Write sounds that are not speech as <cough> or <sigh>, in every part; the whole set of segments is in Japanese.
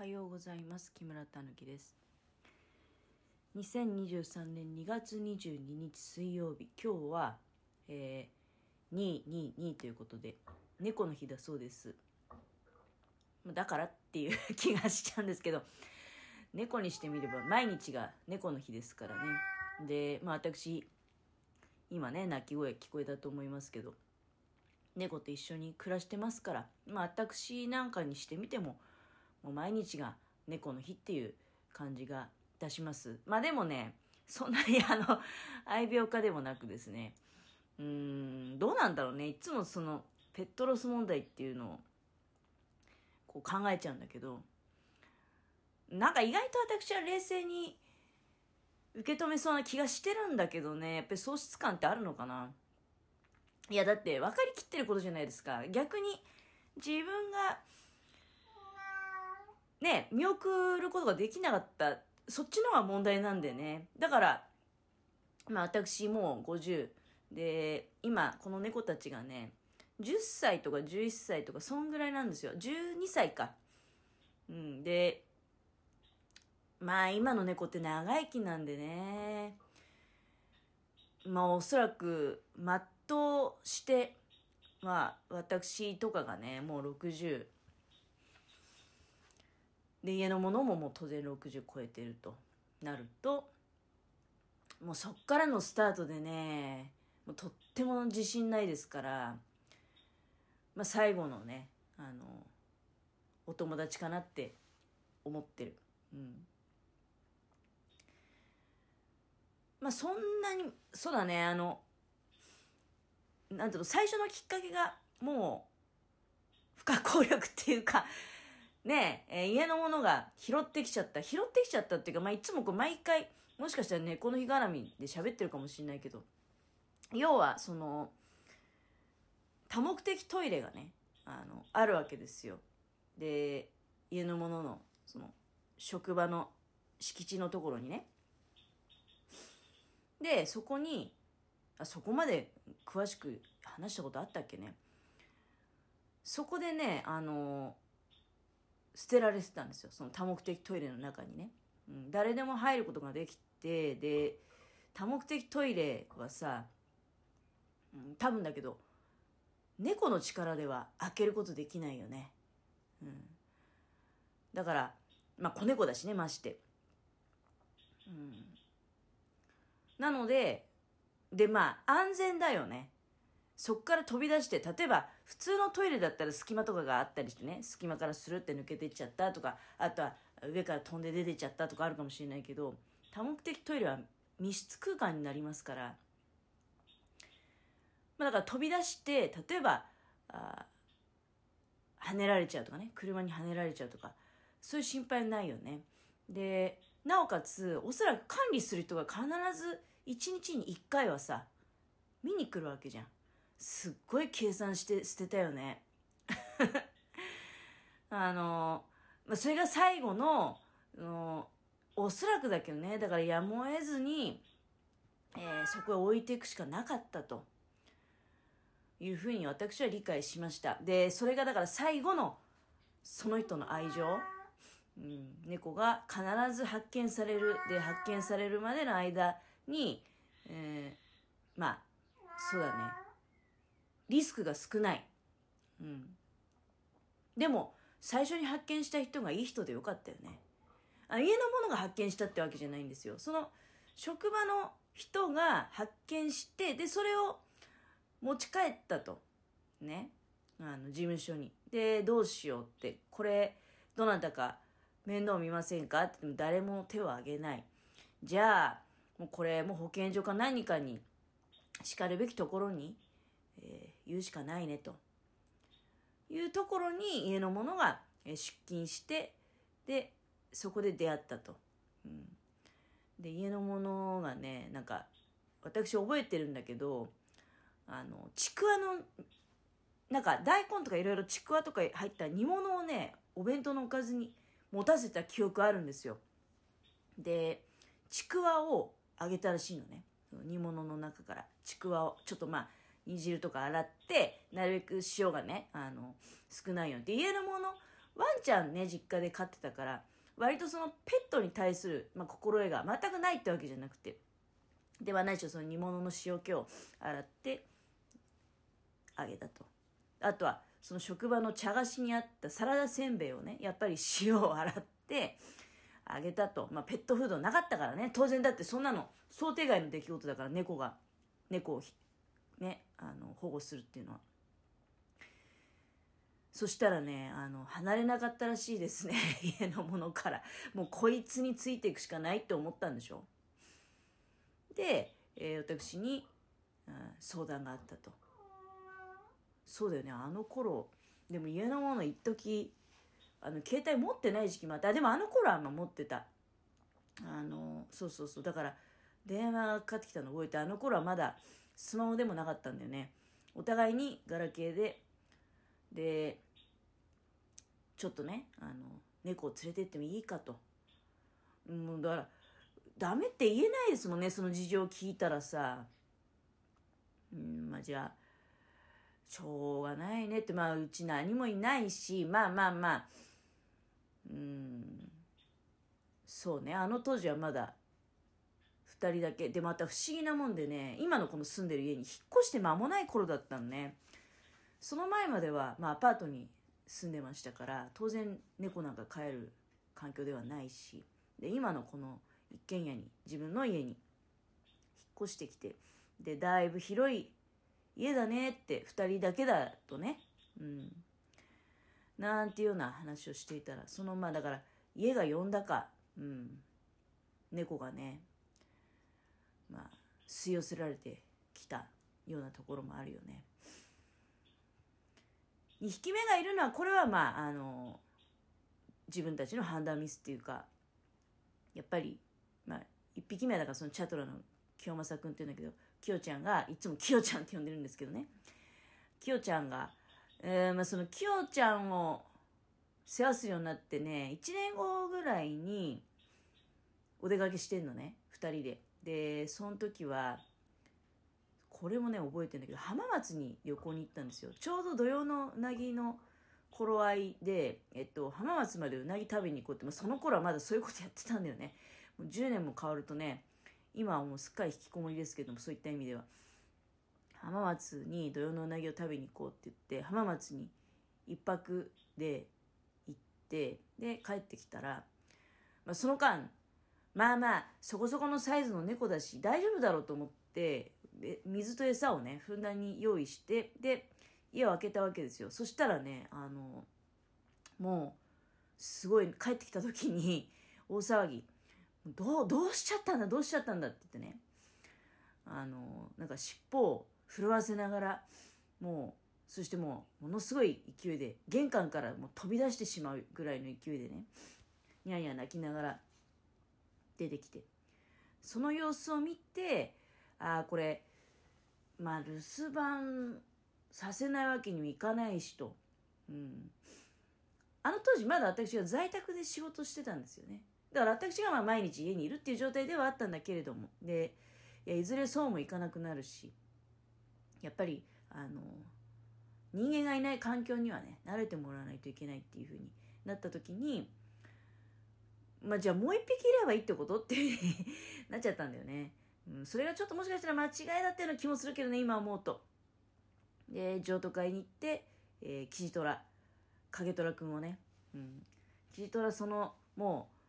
はようございます。木村たぬきです。2023年2月22日水曜日今日は、えー、222ということで猫の日だそうです。だからっていう <laughs> 気がしちゃうんですけど猫にしてみれば毎日が猫の日ですからね。でまあ私今ね鳴き声聞こえたと思いますけど猫と一緒に暮らしてますからまあ私なんかにしてみてももう毎日が猫の日っていう感じがいたします。まあでもねそんなに <laughs> あの愛病家でもなくですね。うーんどうなんだろうね。いつもそのペットロス問題っていうのをこう考えちゃうんだけどなんか意外と私は冷静に受け止めそうな気がしてるんだけどね。やっぱり喪失感ってあるのかな。いやだって分かりきってることじゃないですか。逆に自分がね見送ることができなかった。そっちの方が問題なんでね。だからまあ私もう50で今この猫たちがね10歳とか11歳とかそんぐらいなんですよ。12歳か。うんでまあ今の猫って長生きなんでね。まあおそらく全うしてまあ私とかがねもう60で家のものももう当然60超えてるとなるともうそっからのスタートでねもうとっても自信ないですから、まあ、最後のねあのお友達かなって思ってる。うんまあそんなにそうだねあのなんていうの最初のきっかけがもう不可抗力っていうかねえ、家のものが拾ってきちゃった。拾ってきちゃったっていうか、まあ、いつもこう毎回、もしかしたらね、この日絡みで喋ってるかもしれないけど、要は、その、多目的トイレがね、あの、あるわけですよ。で、家のものの、その、職場の敷地のところにね。で、そこに、あそこまで詳しく話したことあったっけね。そこでね、あの、捨てられてたんですよ。その多目的トイレの中にね、うん、誰でも入ることができてで多目的トイレはさ、うん、多分だけど猫の力では開けることできないよね、うん、だからまあ子猫だしねまして、うん、なのででまあ安全だよね。そっから飛び出して、例えば普通のトイレだったら隙間とかがあったりしてね、隙間からスルって抜けてっちゃったとか、あとは上から飛んで出てっちゃったとかあるかもしれないけど、多目的トイレは密室空間になりますから、まあ、だから飛び出して、例えば、あ跳ねられちゃうとかね、車に跳ねられちゃうとか、そういう心配ないよね。で、なおかつ、おそらく管理する人が必ず1日に1回はさ、見に来るわけじゃん。すっごい計算して捨てたよね。<laughs> あの、まそれが最後の、のおそらくだけどね、だからやむを得ずに、えー、そこへ置いていくしかなかったと。いうふうに私は理解しました。で、それがだから最後のその人の愛情。うん、猫が必ず発見される。で、発見されるまでの間に、えー、まあ、そうだね。リスクが少ない。うん。でも、最初に発見した人がいい人でよかったよね。あ家の者が発見したってわけじゃないんですよ。その、職場の人が発見して、で、それを持ち帰ったと。ね。あの、事務所に。で、どうしようって、これ、どなたか面倒見ませんかって言っても誰も手を挙げない。じゃあ、もうこれ、もう保健所か何かに、叱るべきところにえー、言うしかないねと。いうところに家の者が出勤してでそこで出会ったと。うん、で家の者がねなんか私覚えてるんだけどあのちくわのなんか大根とかいろいろちくわとか入った煮物をねお弁当のおかずに持たせた記憶あるんですよ。でちくわをあげたらしいのね。煮物の中から。ちくわをちょっとまあ煮汁とか洗ってなるべく塩がねあの少ないようにで家のもの。ワンちゃんね実家で飼ってたから割とそのペットに対する、まあ、心得が全くないってわけじゃなくて。ではないでしろその煮物の塩気を洗ってあげたと。あとはその職場の茶菓子にあったサラダせんべいをねやっぱり塩を洗ってあげたと、まあ、ペットフードなかったからね。当然だってそんなの想定外の出来事だから猫が猫をねあの保護するっていうのは。そしたらねあの離れなかったらしいですね。<laughs> 家のものから。もうこいつについていくしかないって思ったんでしょ。で、えー、私に、うん、相談があったと。そうだよねあの頃。でも家のもの一時あの携帯持ってない時期もあった。でもあの頃はまあ持ってた。あのそうそうそう。だから電話がかかってきたの覚えてあの頃はまだスマホでもなかったんだよね。お互いにガラケーで。でちょっとねあの猫を連れてってもいいかと。もうだからダメって言えないですもんねその事情を聞いたらさ。うんまあじゃあしょうがないねって。まあうち何もいないしまあまあまあ。うん。そうねあの当時はまだ2人だけ。でまた不思議なもんでね今のこの住んでる家に引っ越して間もない頃だったのね。その前までは、まあ、アパートに住んでましたから当然猫なんか飼える環境ではないしで今のこの一軒家に自分の家に引っ越してきてでだいぶ広い家だねって2人だけだとねうん。なんていうような話をしていたらそのまあだから家が呼んだか、うん、猫がねまあ吸い寄せられてきたようなところもあるよね。2匹目がいるのはこれはまああの自分たちの判断ミスっていうかやっぱり、まあ、1匹目はだからそのチャトラの清正君っていうんだけどきよちゃんがいつもきよちゃんって呼んでるんですけどねきよちゃんが、えーまあ、そのきよちゃんを世話するようになってね1年後ぐらいにお出かけしてんのね2人ででその時はこれもね覚えてるんだけど浜松に旅行に行ったんですよ。ちょうど土曜のうなぎの頃合いで、えっと、浜松までうなぎ食べに行こうって、まあ、その頃はまだそういうことやってたんだよね。もう10年も変わるとね今はもうすっかり引きこもりですけどもそういった意味では。浜松に土曜のうなぎを食べに行こうって言って浜松に1泊で行ってで帰ってきたら、まあ、その間まあまあそこそこのサイズの猫だし大丈夫だろうと思って水と餌をねふんだんに用意してで家を開けたわけですよ。そしたらねあのもうすごい帰ってきた時に <laughs> 大騒ぎ。どうどうしちゃったんだどうしちゃったんだって言ってね。あのなんか尻尾を震わせながらもうそしてもうものすごい勢いで玄関からもう飛び出してしまうぐらいの勢いでねニャニャ泣きながら出てきて。その様子を見てああこれまあ留守番させないわけにもいかないしと、うん、あの当時まだ私は在宅で仕事してたんですよね。だから私がまあ毎日家にいるっていう状態ではあったんだけれども。でいやいずれそうもいかなくなるし。やっぱりあの人間がいない環境にはね慣れてもらわないといけないっていうふうになった時にまあじゃあもう一匹いればいいってことって <laughs> なっちゃったんだよね。うん、それがちょっともしかしたら間違いだったような気もするけどね、今思うと。で、譲渡会に行って、えー、キジトラ、影虎くんをね、うん、キジトラその、もう、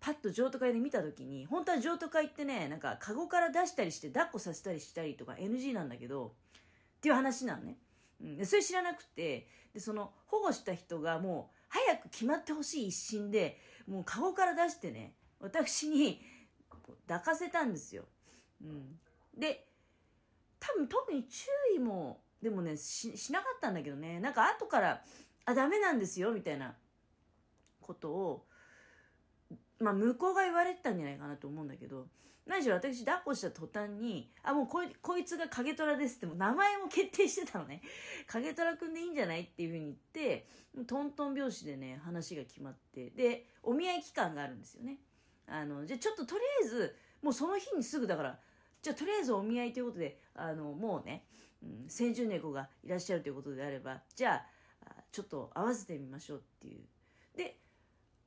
パッと譲渡会で見た時に、本当は譲渡会ってね、なんか、カゴから出したりして、抱っこさせたりしたりとか NG なんだけど、っていう話なのね。うん、でそれ知らなくて、で、その、保護した人がもう、早く決まってほしい一心で、もうカゴから出してね、私に抱かせたんですよ。うん、で多分特に注意もでもねしなかったんだけどねなんか後から「あダメなんですよ」みたいなことをまあ向こうが言われてたんじゃないかなと思うんだけど何しろ私抱っこした途端に「あもうこいこいつが影虎です」っても名前も決定してたのね。<laughs> 影虎くんでいいんじゃないっていうふうに言ってトントン拍子でね話が決まってでお見合い期間があるんですよね。あのじゃちょっととりあえずもうその日にすぐだからじゃあとりあえずお見合いということであのもうね、うん、先住猫がいらっしゃるということであればじゃあちょっと合わせてみましょうっていう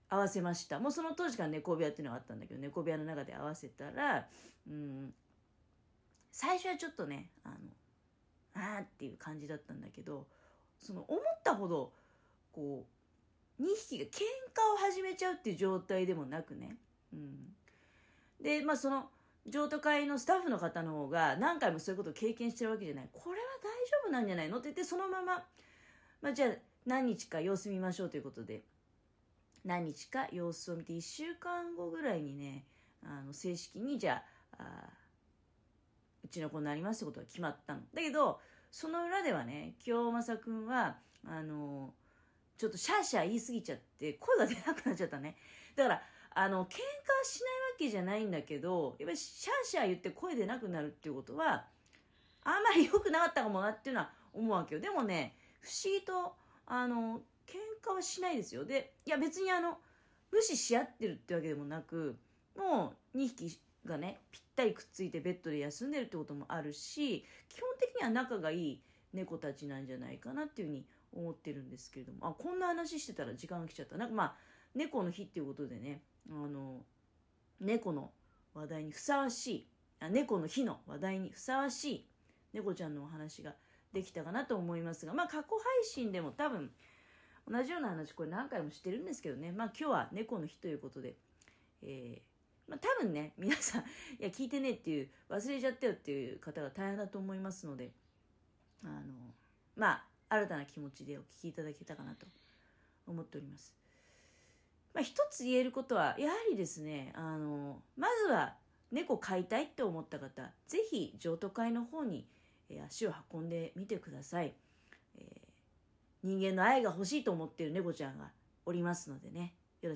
合わせました。もうその当時から猫部屋っていうのがあったんだけど猫部屋の中で合わせたら、うん、最初はちょっとねあのあーっていう感じだったんだけどその思ったほどこう2匹が喧嘩を始めちゃうっていう状態でもなくね、うん、でまあその譲渡会のスタッフの方の方が何回もそういうことを経験してるわけじゃない。これは大丈夫なんじゃないのって言ってそのまま、まあ、じゃあ何日か様子見ましょうということで何日か様子を見て1週間後ぐらいにねあの正式にじゃあうちの子になりますってことが決まったの。だけどその裏ではね京正くんはあのちょっとシャーシャー言い過ぎちゃって声が出なくなっちゃったね。だからあの喧嘩しないわけじゃないんだけどやっぱりシャーシャー言って声出なくなるっていうことはあんまり良くなかったかもなっていうのは思うわけよ。でもね不思議とあの喧嘩はしないですよ。でいや別にあの無視し合ってるってわけでもなくもう2匹がねぴったりくっついてベッドで休んでるってこともあるし基本的には仲がいい猫たちなんじゃないかなっていうふうに思ってるんですけれども。あこんな話してたら時間が来ちゃった。なんかまあ猫の日っていうことでねあの猫の話題にふさわしいあ猫の日の話題にふさわしい猫ちゃんのお話ができたかなと思いますがまあ過去配信でも多分同じような話これ何回もしてるんですけどね。まあ今日は猫の日ということで、えー、まあ、多分ね皆さんいや聞いてねっていう忘れちゃったよっていう方が大変だと思いますので。あのまあ新たな気持ちでお聞きいただけたかなと思っております。まあ、一つ言えることは、やはりですね、あの、まずは猫飼いたいって思った方、ぜひ譲渡会の方に、足を運んでみてください、人間の愛が欲しいと思ってる猫ちゃんがおりますのでね、